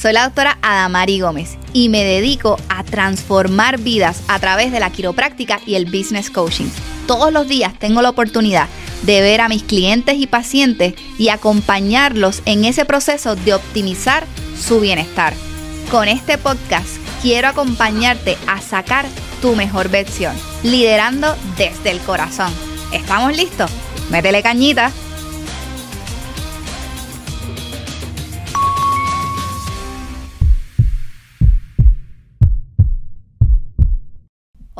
Soy la doctora Adamari Gómez y me dedico a transformar vidas a través de la quiropráctica y el business coaching. Todos los días tengo la oportunidad de ver a mis clientes y pacientes y acompañarlos en ese proceso de optimizar su bienestar. Con este podcast quiero acompañarte a sacar tu mejor versión, liderando desde el corazón. ¿Estamos listos? Métele cañita.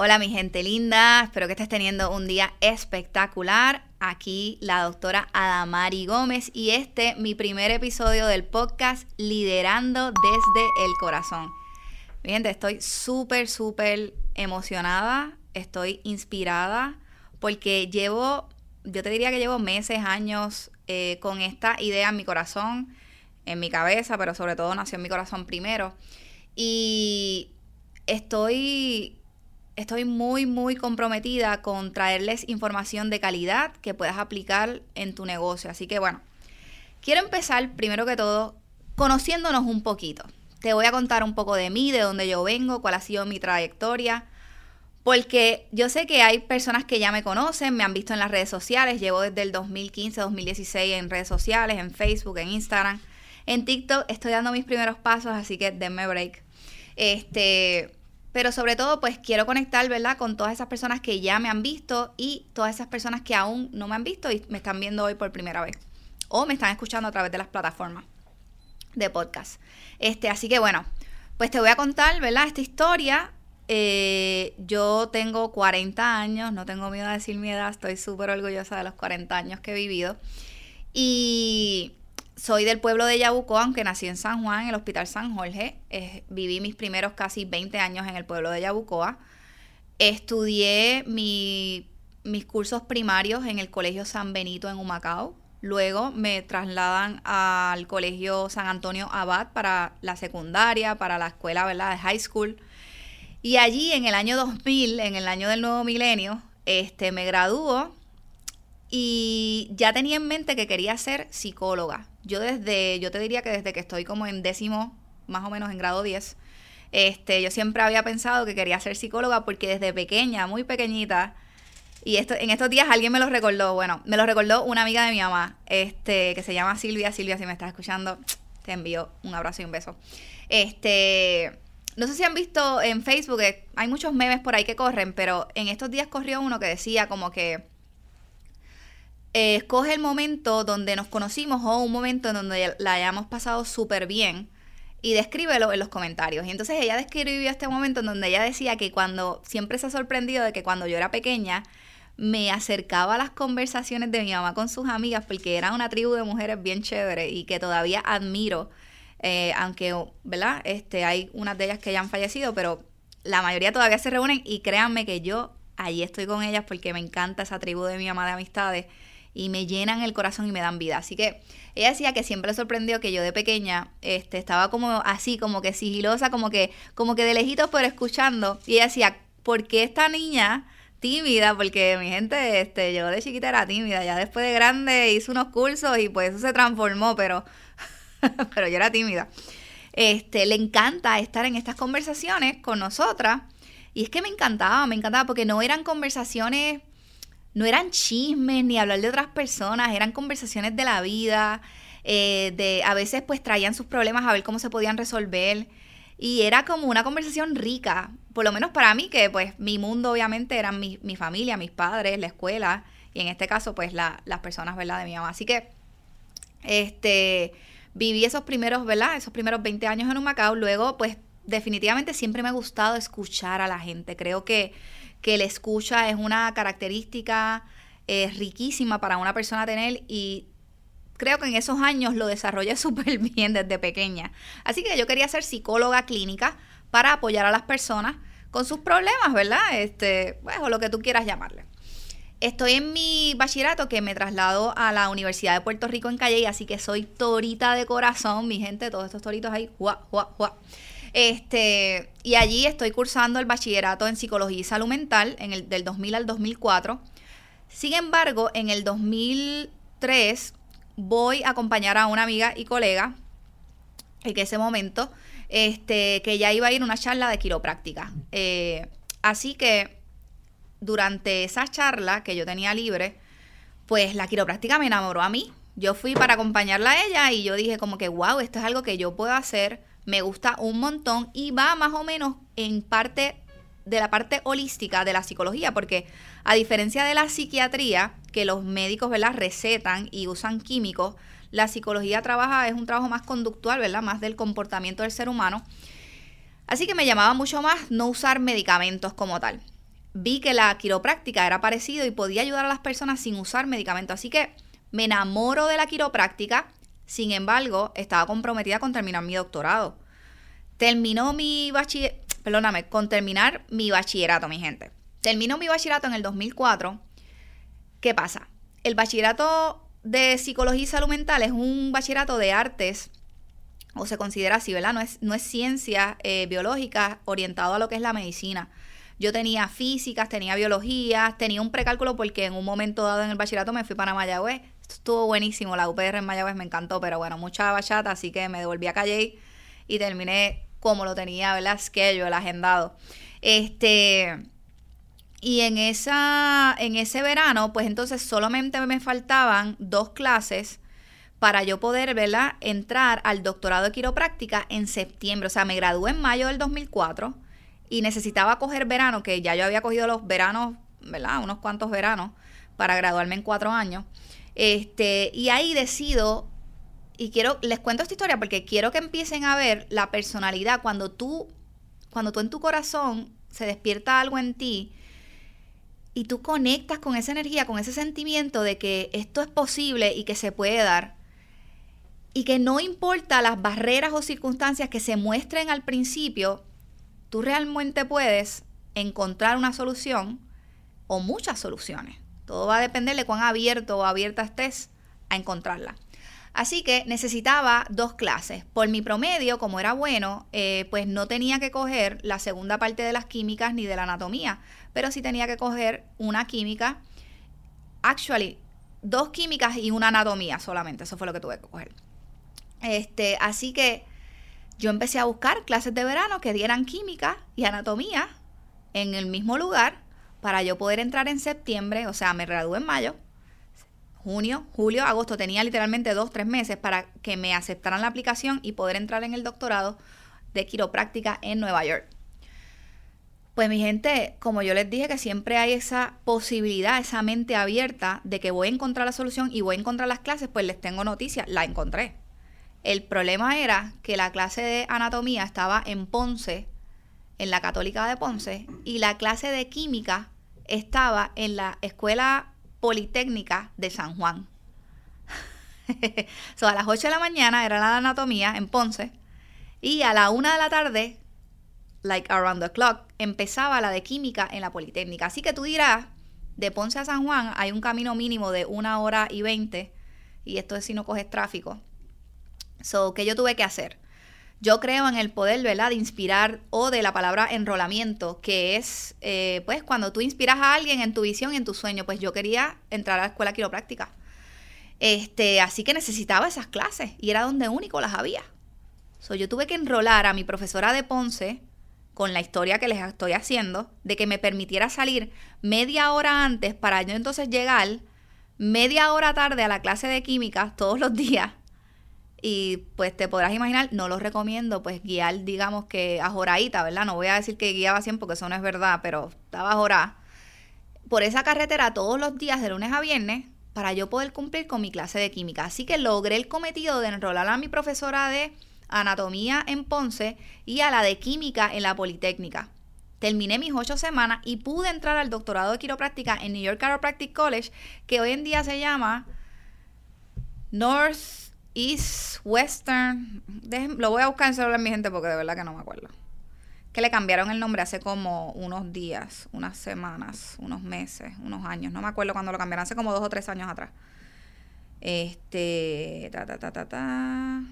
Hola mi gente linda, espero que estés teniendo un día espectacular. Aquí la doctora Adamari Gómez y este mi primer episodio del podcast Liderando desde el Corazón. Mi gente, estoy súper, súper emocionada, estoy inspirada porque llevo, yo te diría que llevo meses, años eh, con esta idea en mi corazón, en mi cabeza, pero sobre todo nació en mi corazón primero. Y estoy estoy muy, muy comprometida con traerles información de calidad que puedas aplicar en tu negocio. Así que bueno, quiero empezar primero que todo conociéndonos un poquito. Te voy a contar un poco de mí, de dónde yo vengo, cuál ha sido mi trayectoria. Porque yo sé que hay personas que ya me conocen, me han visto en las redes sociales, llevo desde el 2015, 2016 en redes sociales, en Facebook, en Instagram, en TikTok estoy dando mis primeros pasos, así que denme break. Este, pero sobre todo, pues quiero conectar, ¿verdad? Con todas esas personas que ya me han visto y todas esas personas que aún no me han visto y me están viendo hoy por primera vez. O me están escuchando a través de las plataformas de podcast. Este, así que bueno, pues te voy a contar, ¿verdad? Esta historia. Eh, yo tengo 40 años, no tengo miedo a decir mi edad, estoy súper orgullosa de los 40 años que he vivido. Y soy del pueblo de Yabucoa, aunque nací en San Juan, en el Hospital San Jorge. viví mis primeros casi 20 años en el pueblo de Yabucoa. Estudié mis cursos primarios en el Colegio San Benito en Humacao. Luego me trasladan al Colegio San Antonio Abad para la secundaria, para la escuela ¿verdad? de high school. Y allí en el año 2000, en el año del nuevo milenio, este, me graduó y ya tenía en mente que quería ser psicóloga. Yo desde, yo te diría que desde que estoy como en décimo, más o menos en grado 10, este, yo siempre había pensado que quería ser psicóloga porque desde pequeña, muy pequeñita, y esto, en estos días alguien me lo recordó, bueno, me lo recordó una amiga de mi mamá, este, que se llama Silvia. Silvia, si me estás escuchando, te envío un abrazo y un beso. Este, no sé si han visto en Facebook, eh, hay muchos memes por ahí que corren, pero en estos días corrió uno que decía como que eh, escoge el momento donde nos conocimos o un momento en donde la hayamos pasado súper bien y descríbelo en los comentarios. Y entonces ella describió este momento en donde ella decía que cuando, siempre se ha sorprendido de que cuando yo era pequeña, me acercaba a las conversaciones de mi mamá con sus amigas porque era una tribu de mujeres bien chévere y que todavía admiro, eh, aunque, ¿verdad? Este, hay unas de ellas que ya han fallecido, pero la mayoría todavía se reúnen y créanme que yo allí estoy con ellas porque me encanta esa tribu de mi mamá de amistades y me llenan el corazón y me dan vida. Así que ella decía que siempre sorprendió que yo de pequeña este, estaba como así, como que sigilosa, como que, como que de lejitos, pero escuchando. Y ella decía, ¿por qué esta niña tímida? Porque mi gente, este, yo de chiquita era tímida, ya después de grande hice unos cursos y pues eso se transformó, pero, pero yo era tímida. Este, le encanta estar en estas conversaciones con nosotras. Y es que me encantaba, me encantaba porque no eran conversaciones no eran chismes ni hablar de otras personas, eran conversaciones de la vida, eh, de a veces pues traían sus problemas a ver cómo se podían resolver y era como una conversación rica, por lo menos para mí que pues mi mundo obviamente eran mi, mi familia, mis padres, la escuela y en este caso pues la, las personas, ¿verdad? De mi mamá. Así que este viví esos primeros, ¿verdad? Esos primeros 20 años en un Macao, luego pues definitivamente siempre me ha gustado escuchar a la gente, creo que que la escucha es una característica eh, riquísima para una persona tener y creo que en esos años lo desarrollé súper bien desde pequeña. Así que yo quería ser psicóloga clínica para apoyar a las personas con sus problemas, ¿verdad? Este, pues, o lo que tú quieras llamarle. Estoy en mi bachillerato que me traslado a la Universidad de Puerto Rico en Calle, así que soy torita de corazón, mi gente, todos estos toritos ahí, juá, juá, juá. Este, y allí estoy cursando el bachillerato en psicología y salud mental en el, del 2000 al 2004. Sin embargo, en el 2003 voy a acompañar a una amiga y colega en ese momento, este, que ya iba a ir a una charla de quiropráctica. Eh, así que durante esa charla que yo tenía libre, pues la quiropráctica me enamoró a mí. Yo fui para acompañarla a ella y yo dije como que, wow, esto es algo que yo puedo hacer, me gusta un montón y va más o menos en parte de la parte holística de la psicología, porque a diferencia de la psiquiatría, que los médicos, ¿verdad?, recetan y usan químicos, la psicología trabaja, es un trabajo más conductual, ¿verdad?, más del comportamiento del ser humano. Así que me llamaba mucho más no usar medicamentos como tal. Vi que la quiropráctica era parecido y podía ayudar a las personas sin usar medicamentos. Así que me enamoro de la quiropráctica, sin embargo, estaba comprometida con terminar mi doctorado. Terminó mi bachiller, perdóname, con terminar mi bachillerato, mi gente. Terminó mi bachillerato en el 2004. ¿Qué pasa? El bachillerato de psicología y salud mental es un bachillerato de artes, o se considera así, ¿verdad? No es, no es ciencia eh, biológica orientado a lo que es la medicina. Yo tenía físicas, tenía biología, tenía un precálculo porque en un momento dado en el bachillerato me fui para Mayagüez. Esto estuvo buenísimo, la UPR en Mayagüez me encantó, pero bueno, mucha bachata, así que me devolví a Calle y terminé como lo tenía, ¿verdad? el agendado. Este, y en, esa, en ese verano, pues entonces solamente me faltaban dos clases para yo poder, ¿verdad? Entrar al doctorado de quiropráctica en septiembre. O sea, me gradué en mayo del 2004 y necesitaba coger verano, que ya yo había cogido los veranos, ¿verdad? Unos cuantos veranos para graduarme en cuatro años. Este, y ahí decido y quiero, les cuento esta historia porque quiero que empiecen a ver la personalidad cuando tú, cuando tú en tu corazón se despierta algo en ti y tú conectas con esa energía, con ese sentimiento de que esto es posible y que se puede dar. Y que no importa las barreras o circunstancias que se muestren al principio, tú realmente puedes encontrar una solución o muchas soluciones. Todo va a depender de cuán abierto o abierta estés a encontrarla. Así que necesitaba dos clases. Por mi promedio, como era bueno, eh, pues no tenía que coger la segunda parte de las químicas ni de la anatomía, pero sí tenía que coger una química, actually, dos químicas y una anatomía solamente. Eso fue lo que tuve que coger. Este, así que yo empecé a buscar clases de verano que dieran química y anatomía en el mismo lugar para yo poder entrar en septiembre, o sea, me gradué en mayo junio, julio, agosto, tenía literalmente dos, tres meses para que me aceptaran la aplicación y poder entrar en el doctorado de quiropráctica en Nueva York. Pues mi gente, como yo les dije que siempre hay esa posibilidad, esa mente abierta de que voy a encontrar la solución y voy a encontrar las clases, pues les tengo noticias, la encontré. El problema era que la clase de anatomía estaba en Ponce, en la Católica de Ponce, y la clase de química estaba en la Escuela Politécnica de San Juan. so, a las 8 de la mañana era la anatomía en Ponce y a la 1 de la tarde, like around the clock, empezaba la de química en la Politécnica. Así que tú dirás, de Ponce a San Juan hay un camino mínimo de una hora y 20 y esto es si no coges tráfico. So, ¿qué yo tuve que hacer? Yo creo en el poder, ¿verdad?, de inspirar o de la palabra enrolamiento, que es, eh, pues, cuando tú inspiras a alguien en tu visión en tu sueño. Pues yo quería entrar a la escuela quiropráctica. Este, así que necesitaba esas clases y era donde único las había. So, yo tuve que enrolar a mi profesora de Ponce con la historia que les estoy haciendo, de que me permitiera salir media hora antes para yo entonces llegar media hora tarde a la clase de química todos los días y pues te podrás imaginar, no lo recomiendo, pues guiar, digamos que a joradita, ¿verdad? No voy a decir que guiaba 100 porque eso no es verdad, pero estaba jorada. Por esa carretera todos los días, de lunes a viernes, para yo poder cumplir con mi clase de química. Así que logré el cometido de enrolar a mi profesora de anatomía en Ponce y a la de química en la Politécnica. Terminé mis ocho semanas y pude entrar al doctorado de quiropráctica en New York Chiropractic College, que hoy en día se llama North East Western. lo voy a buscar en celular, mi gente, porque de verdad que no me acuerdo. Que le cambiaron el nombre hace como unos días, unas semanas, unos meses, unos años. No me acuerdo cuando lo cambiaron, hace como dos o tres años atrás. Este. Ta, ta, ta, ta, ta.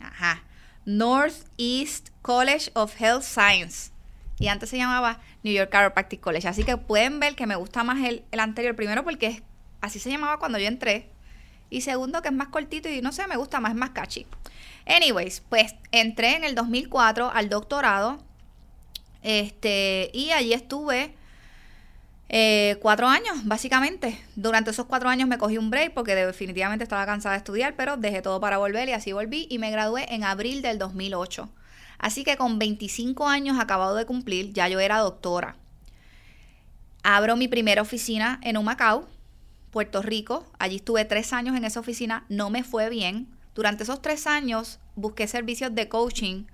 Ajá. Northeast College of Health Science. Y antes se llamaba New York Chiropractic College. Así que pueden ver que me gusta más el, el anterior. Primero porque así se llamaba cuando yo entré Y segundo, que es más cortito y no sé, me gusta más, es más catchy. Anyways, pues entré en el 2004 al doctorado. Este, y allí estuve eh, cuatro años, básicamente. Durante esos cuatro años me cogí un break porque definitivamente estaba cansada de estudiar, pero dejé todo para volver y así volví y me gradué en abril del 2008. Así que con 25 años acabado de cumplir, ya yo era doctora. Abro mi primera oficina en Humacao, Puerto Rico. Allí estuve tres años en esa oficina, no me fue bien. Durante esos tres años busqué servicios de coaching.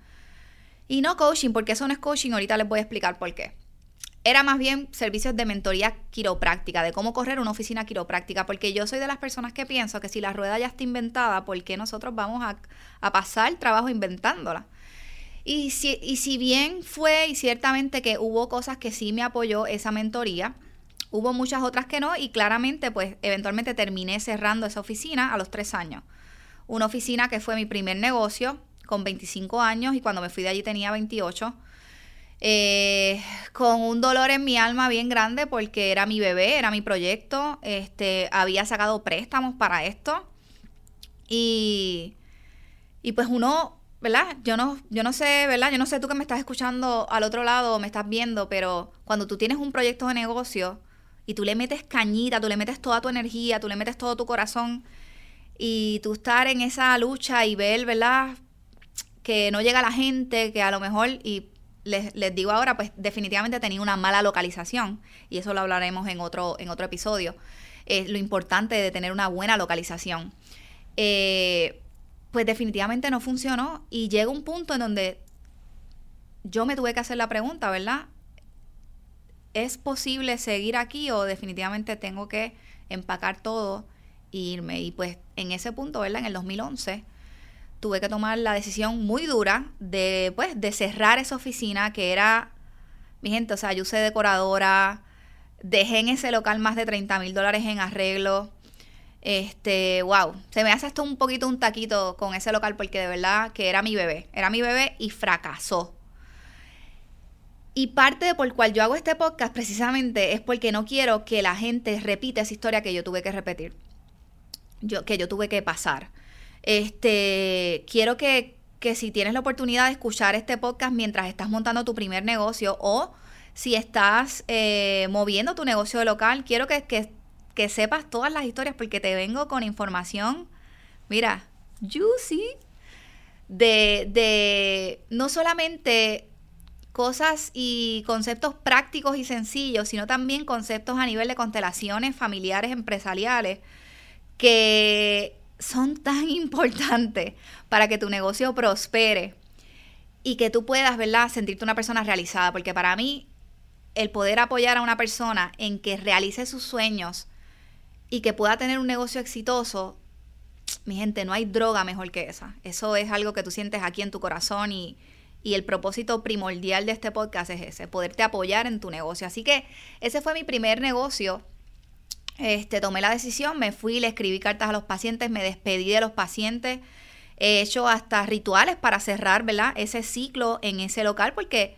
Y no coaching, porque eso no es coaching, ahorita les voy a explicar por qué era más bien servicios de mentoría quiropráctica, de cómo correr una oficina quiropráctica, porque yo soy de las personas que pienso que si la rueda ya está inventada, ¿por qué nosotros vamos a, a pasar trabajo inventándola? Y si, y si bien fue, y ciertamente que hubo cosas que sí me apoyó esa mentoría, hubo muchas otras que no, y claramente, pues eventualmente terminé cerrando esa oficina a los tres años. Una oficina que fue mi primer negocio con 25 años, y cuando me fui de allí tenía 28 eh, con un dolor en mi alma bien grande porque era mi bebé, era mi proyecto, este, había sacado préstamos para esto y, y pues uno, ¿verdad? Yo no, yo no sé, ¿verdad? Yo no sé tú que me estás escuchando al otro lado, me estás viendo, pero cuando tú tienes un proyecto de negocio y tú le metes cañita, tú le metes toda tu energía, tú le metes todo tu corazón y tú estar en esa lucha y ver, ¿verdad? Que no llega la gente, que a lo mejor, y les, digo ahora, pues definitivamente tenía una mala localización y eso lo hablaremos en otro, en otro episodio. Es lo importante de tener una buena localización. Eh, pues definitivamente no funcionó y llega un punto en donde yo me tuve que hacer la pregunta, ¿verdad? ¿Es posible seguir aquí o definitivamente tengo que empacar todo e irme? Y pues en ese punto, ¿verdad? En el 2011 tuve que tomar la decisión muy dura de, pues, de cerrar esa oficina que era, mi gente, o sea, yo usé decoradora, dejé en ese local más de 30 mil dólares en arreglo. Este, wow, se me hace esto un poquito un taquito con ese local porque de verdad que era mi bebé, era mi bebé y fracasó. Y parte de por cual yo hago este podcast precisamente es porque no quiero que la gente repita esa historia que yo tuve que repetir, yo, que yo tuve que pasar. Este, quiero que, si tienes la oportunidad de escuchar este podcast mientras estás montando tu primer negocio o si estás eh, moviendo tu negocio local, quiero que, que, sepas todas las historias porque te vengo con información, mira, juicy, de, de no solamente cosas y conceptos prácticos y sencillos, sino también conceptos a nivel de constelaciones familiares, empresariales, que son tan importantes para que tu negocio prospere y que tú puedas, ¿verdad?, sentirte una persona realizada, porque para mí el poder apoyar a una persona en que realice sus sueños y que pueda tener un negocio exitoso, mi gente, no hay droga mejor que esa. Eso es algo que tú sientes aquí en tu corazón y, y el propósito primordial de este podcast es ese, poderte apoyar en tu negocio. Así que ese fue mi primer negocio este, tomé la decisión, me fui, le escribí cartas a los pacientes, me despedí de los pacientes, he hecho hasta rituales para cerrar, ¿verdad? Ese ciclo en ese local porque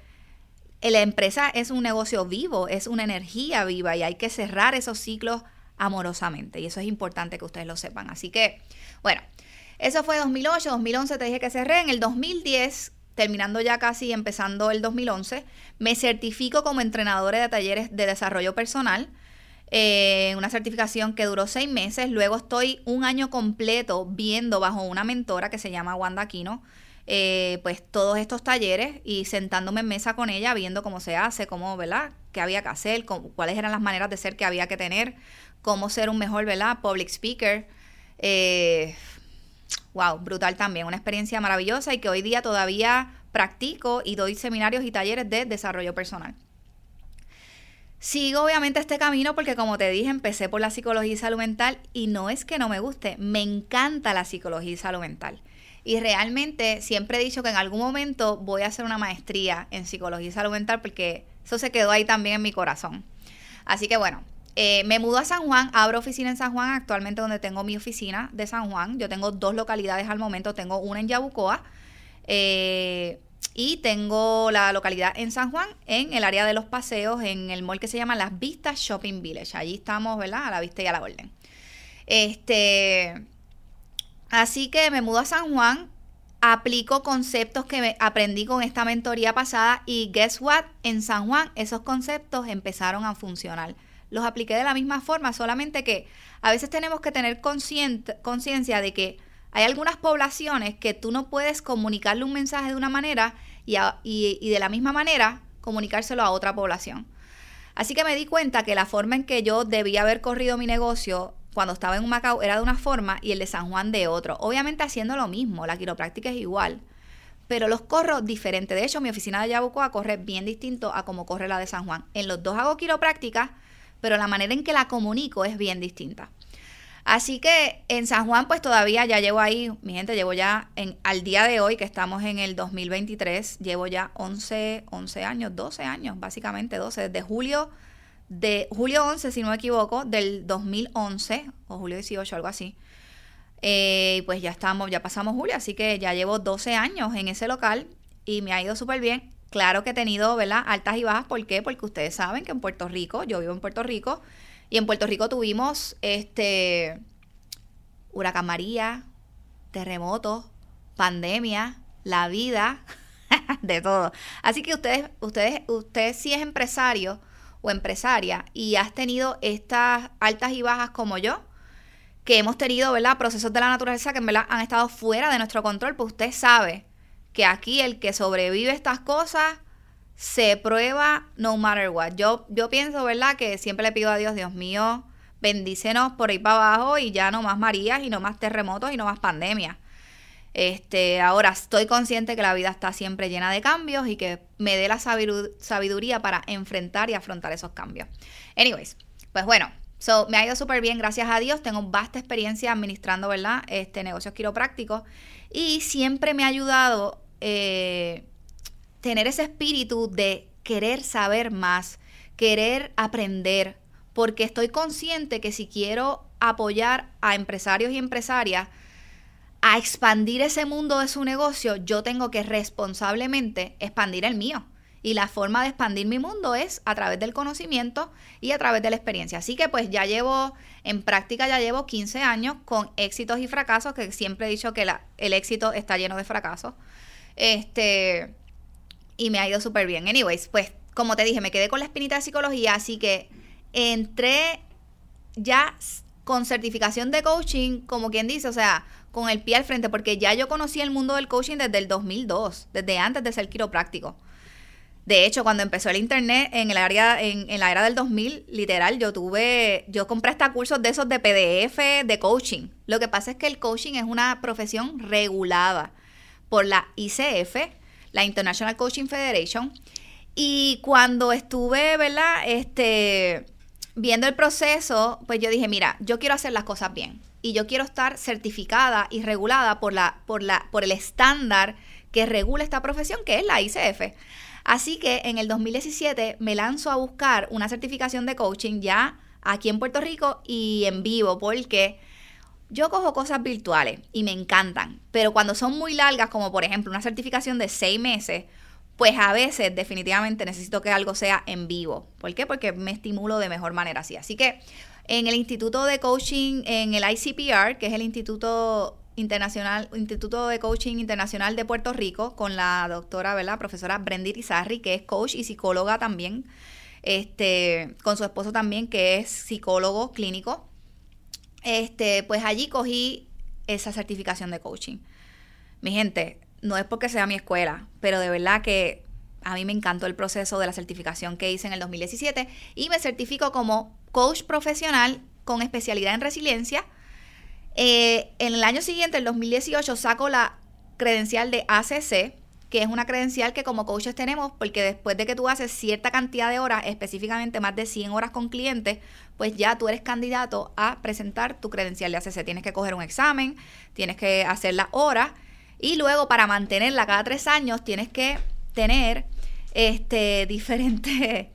la empresa es un negocio vivo, es una energía viva y hay que cerrar esos ciclos amorosamente y eso es importante que ustedes lo sepan. Así que, bueno, eso fue 2008, 2011 te dije que cerré, en el 2010 terminando ya casi empezando el 2011, me certifico como entrenadora de talleres de desarrollo personal eh, una certificación que duró seis meses. Luego estoy un año completo viendo bajo una mentora que se llama Wanda Aquino, eh, pues todos estos talleres y sentándome en mesa con ella, viendo cómo se hace, cómo, ¿verdad? ¿Qué había que hacer? cuáles eran las maneras de ser que había que tener, cómo ser un mejor, ¿verdad? Public speaker. Eh, wow, brutal también, una experiencia maravillosa y que hoy día todavía practico y doy seminarios y talleres de desarrollo personal. Sigo obviamente este camino porque como te dije, empecé por la psicología y salud mental y no es que no me guste, me encanta la psicología y salud mental. Y realmente siempre he dicho que en algún momento voy a hacer una maestría en psicología y salud mental porque eso se quedó ahí también en mi corazón. Así que bueno, eh, me mudo a San Juan, abro oficina en San Juan, actualmente donde tengo mi oficina de San Juan. Yo tengo dos localidades al momento, tengo una en Yabucoa. Eh, y tengo la localidad en San Juan, en el área de los paseos, en el mall que se llama Las Vistas Shopping Village. Allí estamos, ¿verdad? A la vista y a la orden. Este, Así que me mudo a San Juan, aplico conceptos que aprendí con esta mentoría pasada y guess what, en San Juan esos conceptos empezaron a funcionar. Los apliqué de la misma forma, solamente que a veces tenemos que tener conciencia de que hay algunas poblaciones que tú no puedes comunicarle un mensaje de una manera y, y de la misma manera comunicárselo a otra población. Así que me di cuenta que la forma en que yo debía haber corrido mi negocio cuando estaba en Macao era de una forma y el de San Juan de otro. Obviamente haciendo lo mismo, la quiropráctica es igual, pero los corro diferente. De hecho, mi oficina de Yabucoa corre bien distinto a como corre la de San Juan. En los dos hago quiropráctica, pero la manera en que la comunico es bien distinta. Así que en San Juan, pues todavía ya llevo ahí, mi gente, llevo ya en, al día de hoy, que estamos en el 2023, llevo ya 11, 11 años, 12 años, básicamente 12, desde julio de julio 11, si no me equivoco, del 2011, o julio 18, algo así. Eh, pues ya estamos, ya pasamos julio, así que ya llevo 12 años en ese local y me ha ido súper bien. Claro que he tenido, ¿verdad? Altas y bajas. ¿Por qué? Porque ustedes saben que en Puerto Rico, yo vivo en Puerto Rico, y en Puerto Rico tuvimos este huracán María, terremotos, pandemia, la vida, de todo. Así que ustedes, ustedes, usted si es empresario, o empresaria y has tenido estas altas y bajas como yo, que hemos tenido, ¿verdad? Procesos de la naturaleza que en verdad han estado fuera de nuestro control, pues usted sabe que aquí el que sobrevive estas cosas se prueba no matter what. Yo, yo pienso, ¿verdad? Que siempre le pido a Dios, Dios mío, bendícenos por ahí para abajo y ya no más Marías y no más terremotos y no más pandemia. Este, ahora estoy consciente que la vida está siempre llena de cambios y que me dé la sabiduría para enfrentar y afrontar esos cambios. Anyways, pues bueno, so, me ha ido súper bien, gracias a Dios. Tengo vasta experiencia administrando, ¿verdad? Este, negocios quiroprácticos y siempre me ha ayudado eh, tener ese espíritu de querer saber más, querer aprender, porque estoy consciente que si quiero apoyar a empresarios y empresarias, a expandir ese mundo de su negocio, yo tengo que responsablemente expandir el mío. Y la forma de expandir mi mundo es a través del conocimiento y a través de la experiencia. Así que pues ya llevo, en práctica ya llevo 15 años con éxitos y fracasos, que siempre he dicho que el éxito está lleno de fracasos. Este, y me ha ido súper bien. Anyways, pues como te dije, me quedé con la espinita de psicología, así que entré ya con certificación de coaching, como quien dice, o sea, con el pie al frente, porque ya yo conocí el mundo del coaching desde el 2002, desde antes de ser quiropráctico. De hecho, cuando empezó el internet en el área, en, la era del 2000, literal, yo tuve, yo compré hasta cursos de esos de PDF, de coaching. Lo que pasa es que el coaching es una profesión regulada por la ICF, la International Coaching Federation. Y cuando estuve, ¿verdad? Este, viendo el proceso, pues yo dije, mira, yo quiero hacer las cosas bien y yo quiero estar certificada y regulada por, la, por, la, por el estándar que regula esta profesión, que es la ICF. Así que en el 2017 me lanzo a buscar una certificación de coaching ya aquí en Puerto Rico y en vivo, porque yo cojo cosas virtuales y me encantan, pero cuando son muy largas, como por ejemplo una certificación de seis meses, pues a veces definitivamente necesito que algo sea en vivo. ¿Por qué? Porque me estimulo de mejor manera así. Así que en el Instituto de Coaching, en el ICPR, que es el Instituto Internacional, Instituto de Coaching Internacional de Puerto Rico, con la doctora, ¿verdad? Profesora Brendit Izarri, que es coach y psicóloga también, este, con su esposo también, que es psicólogo clínico. Este, pues allí cogí esa certificación de coaching. Mi gente, no es porque sea mi escuela, pero de verdad que a mí me encantó el proceso de la certificación que hice en el 2017 y me certifico como coach profesional con especialidad en resiliencia. Eh, en el año siguiente, el 2018, saco la credencial de ACC, que es una credencial que como coaches tenemos, porque después de que tú haces cierta cantidad de horas, específicamente más de 100 horas con clientes, pues ya tú eres candidato a presentar tu credencial de ACC. Tienes que coger un examen, tienes que hacer las y luego para mantenerla cada tres años tienes que tener este diferentes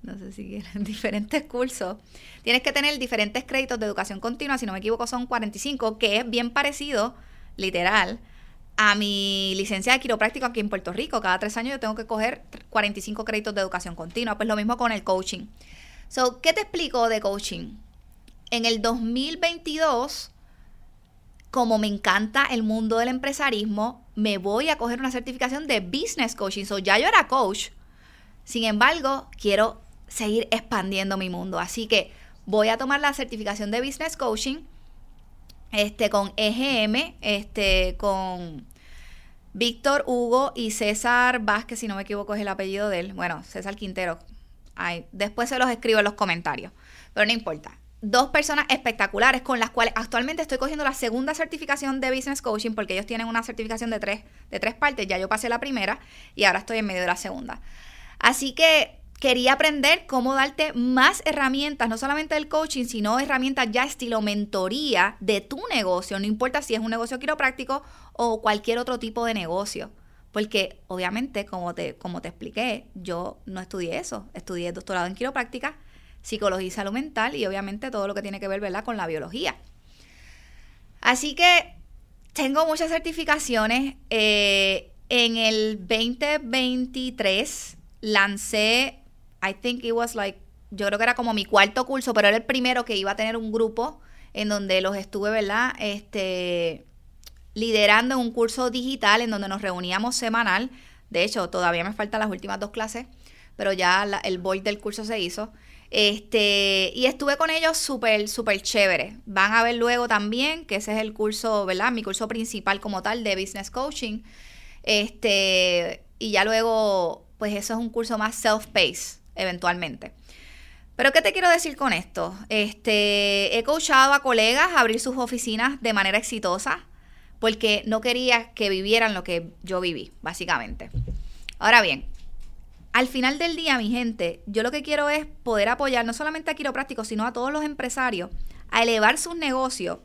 no sé si diferentes cursos. Tienes que tener diferentes créditos de educación continua, si no me equivoco son 45, que es bien parecido, literal, a mi licencia de quiropráctico aquí en Puerto Rico. Cada tres años yo tengo que coger 45 créditos de educación continua. Pues lo mismo con el coaching. So, ¿qué te explico de coaching? En el 2022 como me encanta el mundo del empresarismo, me voy a coger una certificación de business coaching. So, ya yo era coach. Sin embargo, quiero seguir expandiendo mi mundo. Así que voy a tomar la certificación de business coaching este, con EGM, este, con Víctor Hugo y César Vázquez, si no me equivoco es el apellido de él. Bueno, César Quintero. Ay, después se los escribo en los comentarios, pero no importa. Dos personas espectaculares con las cuales actualmente estoy cogiendo la segunda certificación de Business Coaching porque ellos tienen una certificación de tres, de tres partes. Ya yo pasé la primera y ahora estoy en medio de la segunda. Así que quería aprender cómo darte más herramientas, no solamente del coaching, sino herramientas ya estilo mentoría de tu negocio, no importa si es un negocio quiropráctico o cualquier otro tipo de negocio. Porque obviamente, como te, como te expliqué, yo no estudié eso, estudié doctorado en quiropráctica, psicología y salud mental y obviamente todo lo que tiene que ver ¿verdad? con la biología. Así que tengo muchas certificaciones. Eh, en el 2023 lancé I think it was like, yo creo que era como mi cuarto curso, pero era el primero que iba a tener un grupo en donde los estuve, ¿verdad? Este, liderando un curso digital en donde nos reuníamos semanal. De hecho, todavía me faltan las últimas dos clases, pero ya el board del curso se hizo. Este, y estuve con ellos súper, súper chévere. Van a ver luego también que ese es el curso, ¿verdad? Mi curso principal como tal de Business Coaching. Este, y ya luego, pues eso es un curso más self-paced eventualmente. Pero ¿qué te quiero decir con esto? Este, he coachado a colegas a abrir sus oficinas de manera exitosa porque no quería que vivieran lo que yo viví, básicamente. Ahora bien, al final del día, mi gente, yo lo que quiero es poder apoyar no solamente a quiroprácticos, sino a todos los empresarios a elevar sus negocios,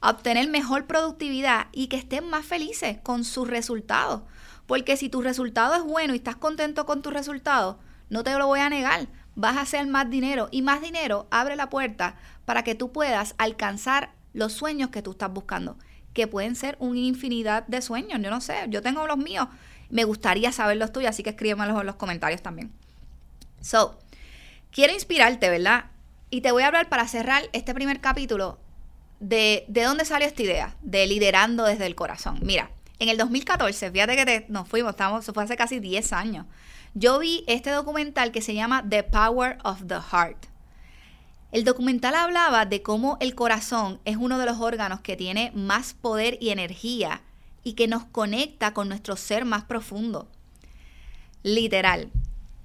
a obtener mejor productividad y que estén más felices con sus resultados. Porque si tu resultado es bueno y estás contento con tus resultados, no te lo voy a negar, vas a hacer más dinero y más dinero abre la puerta para que tú puedas alcanzar los sueños que tú estás buscando, que pueden ser una infinidad de sueños, yo no sé, yo tengo los míos, me gustaría saber los tuyos, así que escríbemelos en los comentarios también. So, quiero inspirarte, ¿verdad? Y te voy a hablar para cerrar este primer capítulo de, de dónde salió esta idea, de liderando desde el corazón. Mira, en el 2014, fíjate que nos fuimos, estamos, fue hace casi 10 años. Yo vi este documental que se llama The Power of the Heart. El documental hablaba de cómo el corazón es uno de los órganos que tiene más poder y energía y que nos conecta con nuestro ser más profundo. Literal.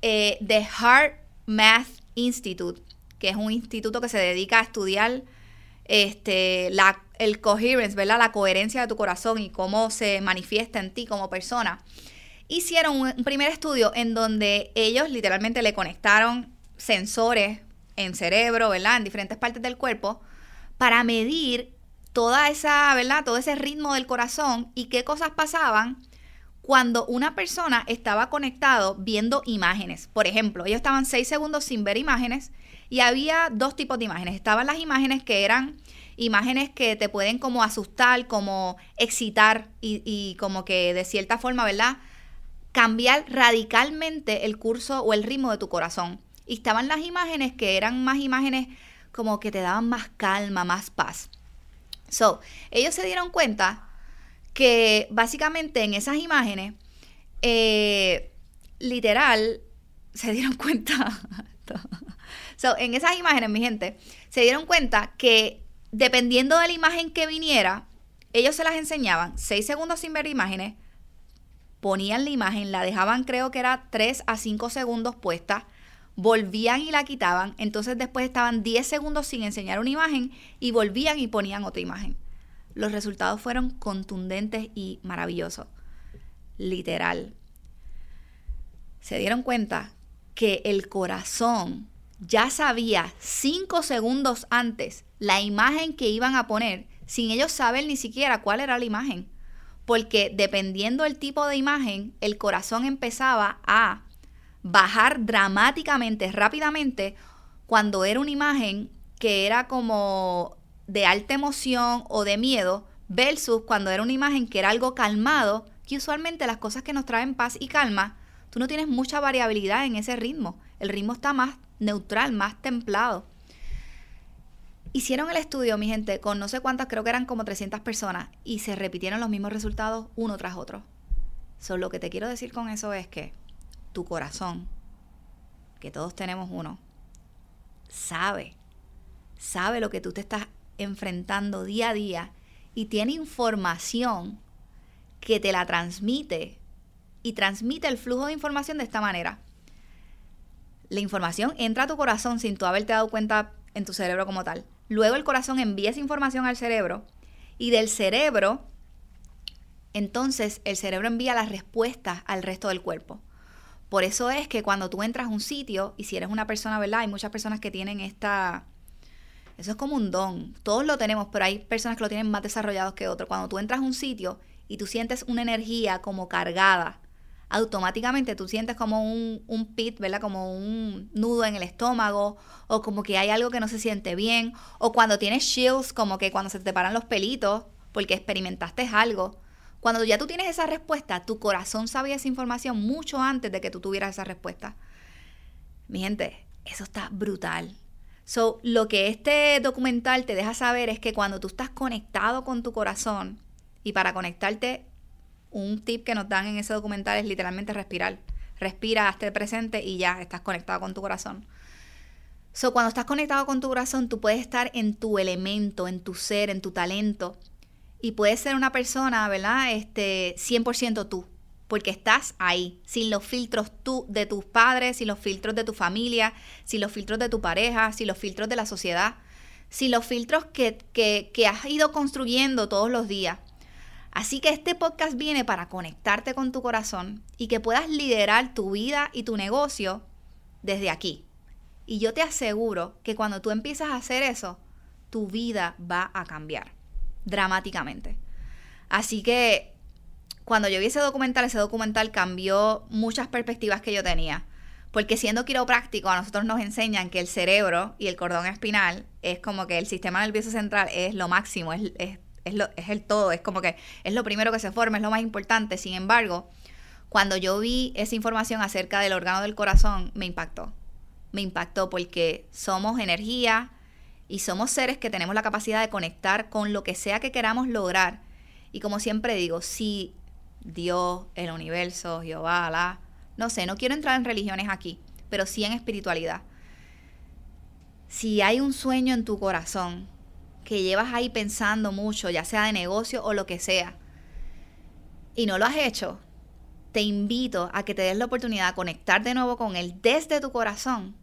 Eh, the Heart Math Institute, que es un instituto que se dedica a estudiar este, la, el coherence, ¿verdad? La coherencia de tu corazón y cómo se manifiesta en ti como persona hicieron un primer estudio en donde ellos literalmente le conectaron sensores en cerebro, ¿verdad? En diferentes partes del cuerpo para medir toda esa, ¿verdad? Todo ese ritmo del corazón y qué cosas pasaban cuando una persona estaba conectado viendo imágenes. Por ejemplo, ellos estaban seis segundos sin ver imágenes y había dos tipos de imágenes. Estaban las imágenes que eran imágenes que te pueden como asustar, como excitar y, como que de cierta forma, ¿verdad? cambiar radicalmente el curso o el ritmo de tu corazón. Y estaban las imágenes que eran más imágenes como que te daban más calma, más paz. So, ellos se dieron cuenta que básicamente en esas imágenes, eh, literal, se dieron cuenta. so, en esas imágenes, mi gente, se dieron cuenta que dependiendo de la imagen que viniera, ellos se las enseñaban seis segundos sin ver imágenes, ponían la imagen, la dejaban creo que era 3 a 5 segundos puesta, volvían y la quitaban, entonces después estaban 10 segundos sin enseñar una imagen y volvían y ponían otra imagen. Los resultados fueron contundentes y maravillosos. Literal. Se dieron cuenta que el corazón ya sabía 5 segundos antes la imagen que iban a poner sin ellos saber ni siquiera cuál era la imagen porque dependiendo del tipo de imagen, el corazón empezaba a bajar dramáticamente, rápidamente, cuando era una imagen que era como de alta emoción o de miedo, versus cuando era una imagen que era algo calmado, que usualmente las cosas que nos traen paz y calma, tú no tienes mucha variabilidad en ese ritmo. El ritmo está más neutral, más templado. Hicieron el estudio, mi gente, con no sé cuántas, creo que eran como 300 personas, y se repitieron los mismos resultados uno tras otro. Solo lo que te quiero decir con eso es que tu corazón, que todos tenemos uno, sabe, sabe lo que tú te estás enfrentando día a día y tiene información que te la transmite y transmite el flujo de información de esta manera. La información entra a tu corazón sin tú haberte dado cuenta en tu cerebro como tal. Luego el corazón envía esa información al cerebro y del cerebro, entonces el cerebro envía las respuestas al resto del cuerpo. Por eso es que cuando tú entras a un sitio, y si eres una persona, ¿verdad? Hay muchas personas que tienen esta... Eso es como un don. Todos lo tenemos, pero hay personas que lo tienen más desarrollados que otros. Cuando tú entras a un sitio y tú sientes una energía como cargada, automáticamente tú sientes como un, un pit, ¿verdad? Como un nudo en el estómago, o como que hay algo que no se siente bien, o cuando tienes chills, como que cuando se te paran los pelitos, porque experimentaste algo. Cuando ya tú tienes esa respuesta, tu corazón sabía esa información mucho antes de que tú tuvieras esa respuesta. Mi gente, eso está brutal. So, lo que este documental te deja saber es que cuando tú estás conectado con tu corazón, y para conectarte un tip que nos dan en ese documental es literalmente respirar. Respira, hazte presente y ya estás conectado con tu corazón. So, cuando estás conectado con tu corazón, tú puedes estar en tu elemento, en tu ser, en tu talento. Y puedes ser una persona, ¿verdad? Este, 100% tú. Porque estás ahí, sin los filtros tú de tus padres, sin los filtros de tu familia, sin los filtros de tu pareja, sin los filtros de la sociedad, sin los filtros que, que, que has ido construyendo todos los días. Así que este podcast viene para conectarte con tu corazón y que puedas liderar tu vida y tu negocio desde aquí. Y yo te aseguro que cuando tú empiezas a hacer eso, tu vida va a cambiar dramáticamente. Así que cuando yo vi ese documental, ese documental cambió muchas perspectivas que yo tenía. Porque siendo quiropráctico, a nosotros nos enseñan que el cerebro y el cordón espinal es como que el sistema nervioso central es lo máximo, es, es es, lo, es el todo, es como que es lo primero que se forma, es lo más importante. Sin embargo, cuando yo vi esa información acerca del órgano del corazón, me impactó. Me impactó porque somos energía y somos seres que tenemos la capacidad de conectar con lo que sea que queramos lograr. Y como siempre digo, si Dios, el universo, Jehová, Alá, no sé, no quiero entrar en religiones aquí, pero sí en espiritualidad. Si hay un sueño en tu corazón que llevas ahí pensando mucho, ya sea de negocio o lo que sea, y no lo has hecho, te invito a que te des la oportunidad de conectar de nuevo con él desde tu corazón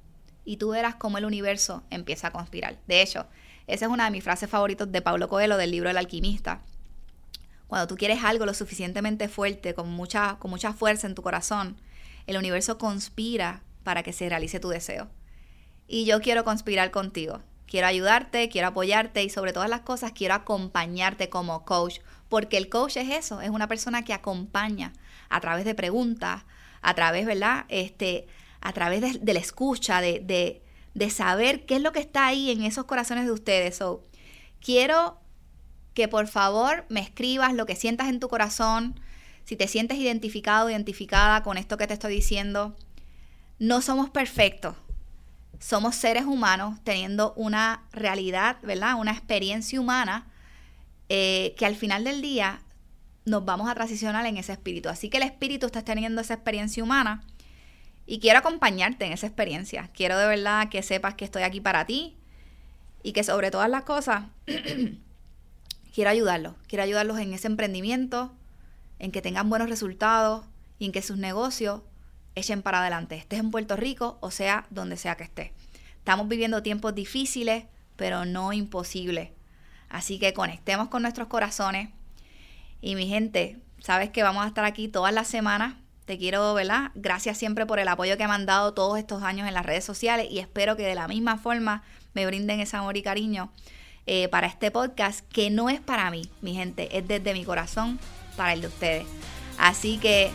y tú verás cómo el universo empieza a conspirar. De hecho, esa es una de mis frases favoritas de Pablo Coelho del libro El alquimista. Cuando tú quieres algo lo suficientemente fuerte, con mucha, con mucha fuerza en tu corazón, el universo conspira para que se realice tu deseo. Y yo quiero conspirar contigo. Quiero ayudarte, quiero apoyarte y sobre todas las cosas quiero acompañarte como coach, porque el coach es eso, es una persona que acompaña a través de preguntas, a través, ¿verdad? Este, a través de, la escucha, de, de, saber qué es lo que está ahí en esos corazones de ustedes. So, quiero que por favor me escribas lo que sientas en tu corazón, si te sientes identificado, identificada con esto que te estoy diciendo. No somos perfectos, somos seres humanos teniendo una realidad, ¿verdad? Una experiencia humana eh, que al final del día nos vamos a transicionar en ese espíritu. Así que el espíritu está teniendo esa experiencia humana y quiero acompañarte en esa experiencia. Quiero de verdad que sepas que estoy aquí para ti y que sobre todas las cosas quiero ayudarlos. Quiero ayudarlos en ese emprendimiento, en que tengan buenos resultados y en que sus negocios echen para adelante, estés en Puerto Rico o sea donde sea que estés. Estamos viviendo tiempos difíciles, pero no imposibles. Así que conectemos con nuestros corazones. Y mi gente, sabes que vamos a estar aquí todas las semanas. Te quiero, ¿verdad? Gracias siempre por el apoyo que me han dado todos estos años en las redes sociales y espero que de la misma forma me brinden ese amor y cariño eh, para este podcast que no es para mí, mi gente, es desde mi corazón para el de ustedes. Así que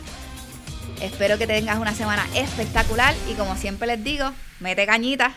Espero que tengas una semana espectacular y como siempre les digo, mete cañita.